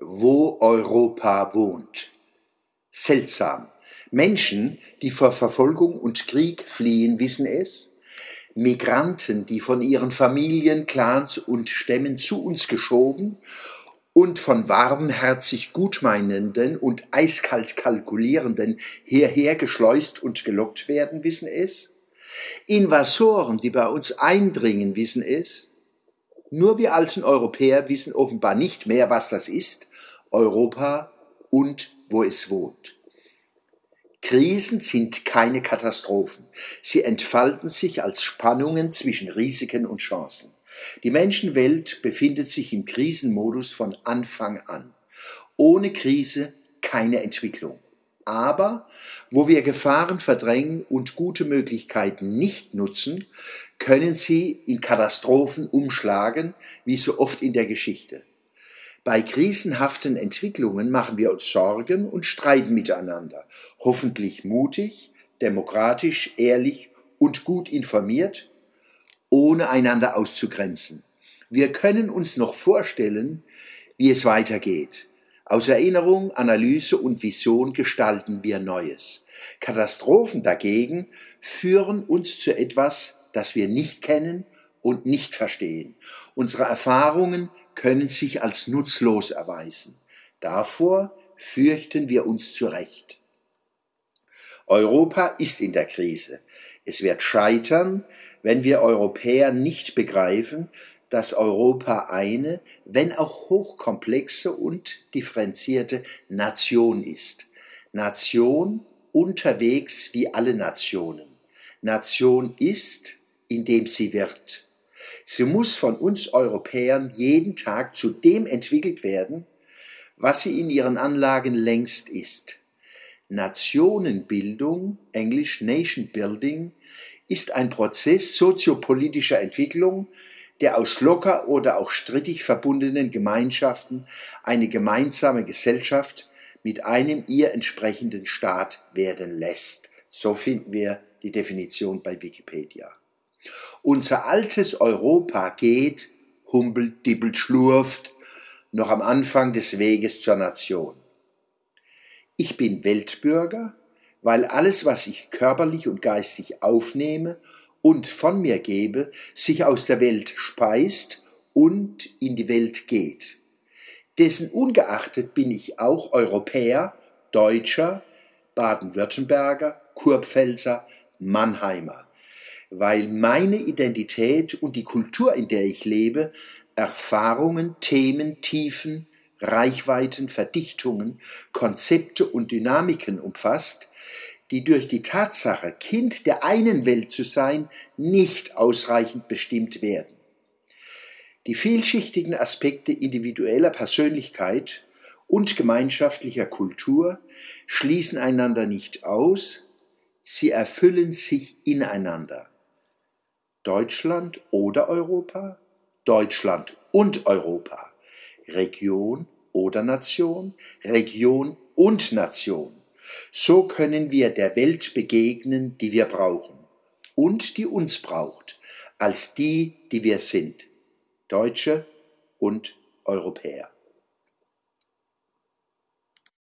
wo Europa wohnt. Seltsam. Menschen, die vor Verfolgung und Krieg fliehen, wissen es. Migranten, die von ihren Familien, Clans und Stämmen zu uns geschoben und von warmherzig Gutmeinenden und eiskalt Kalkulierenden hierher geschleust und gelockt werden, wissen es. Invasoren, die bei uns eindringen, wissen es. Nur wir alten Europäer wissen offenbar nicht mehr, was das ist, Europa und wo es wohnt. Krisen sind keine Katastrophen. Sie entfalten sich als Spannungen zwischen Risiken und Chancen. Die Menschenwelt befindet sich im Krisenmodus von Anfang an. Ohne Krise keine Entwicklung. Aber wo wir Gefahren verdrängen und gute Möglichkeiten nicht nutzen, können sie in Katastrophen umschlagen, wie so oft in der Geschichte. Bei krisenhaften Entwicklungen machen wir uns Sorgen und streiten miteinander, hoffentlich mutig, demokratisch, ehrlich und gut informiert, ohne einander auszugrenzen. Wir können uns noch vorstellen, wie es weitergeht. Aus Erinnerung, Analyse und Vision gestalten wir Neues. Katastrophen dagegen führen uns zu etwas, das wir nicht kennen und nicht verstehen. Unsere Erfahrungen können sich als nutzlos erweisen. Davor fürchten wir uns zurecht. Europa ist in der Krise. Es wird scheitern, wenn wir Europäer nicht begreifen, dass Europa eine, wenn auch hochkomplexe und differenzierte Nation ist. Nation unterwegs wie alle Nationen. Nation ist, indem sie wird. Sie muss von uns Europäern jeden Tag zu dem entwickelt werden, was sie in ihren Anlagen längst ist. Nationenbildung, englisch Nation Building, ist ein Prozess soziopolitischer Entwicklung, der aus locker oder auch strittig verbundenen Gemeinschaften eine gemeinsame Gesellschaft mit einem ihr entsprechenden Staat werden lässt. So finden wir die Definition bei Wikipedia. Unser altes Europa geht, humpelt, dibbelt, schlurft, noch am Anfang des Weges zur Nation. Ich bin Weltbürger, weil alles, was ich körperlich und geistig aufnehme und von mir gebe, sich aus der Welt speist und in die Welt geht. Dessen ungeachtet bin ich auch Europäer, Deutscher, Baden-Württemberger, Kurpfälzer, Mannheimer weil meine Identität und die Kultur, in der ich lebe, Erfahrungen, Themen, Tiefen, Reichweiten, Verdichtungen, Konzepte und Dynamiken umfasst, die durch die Tatsache, Kind der einen Welt zu sein, nicht ausreichend bestimmt werden. Die vielschichtigen Aspekte individueller Persönlichkeit und gemeinschaftlicher Kultur schließen einander nicht aus, sie erfüllen sich ineinander. Deutschland oder Europa, Deutschland und Europa, Region oder Nation, Region und Nation. So können wir der Welt begegnen, die wir brauchen und die uns braucht, als die, die wir sind, Deutsche und Europäer.